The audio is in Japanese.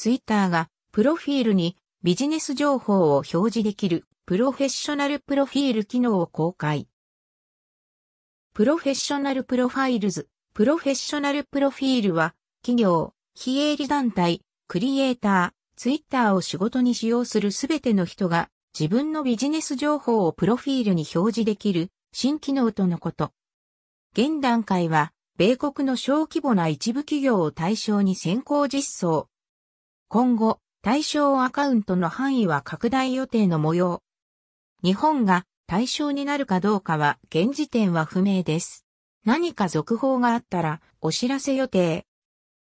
ツイッターがプロフィールにビジネス情報を表示できるプロフェッショナルプロフィール機能を公開。 Professional Profiles、プロフェッショナルプロフィールは企業、非営利団体、クリエイター、ツイッターを仕事に使用するすべての人が自分のビジネス情報をプロフィールに表示できる新機能とのこと。現段階は米国の小規模な一部企業を対象に先行実装。今後、対象アカウントの範囲は拡大予定の模様。日本が対象になるかどうかは現時点は不明です。何か続報があったらお知らせ予定。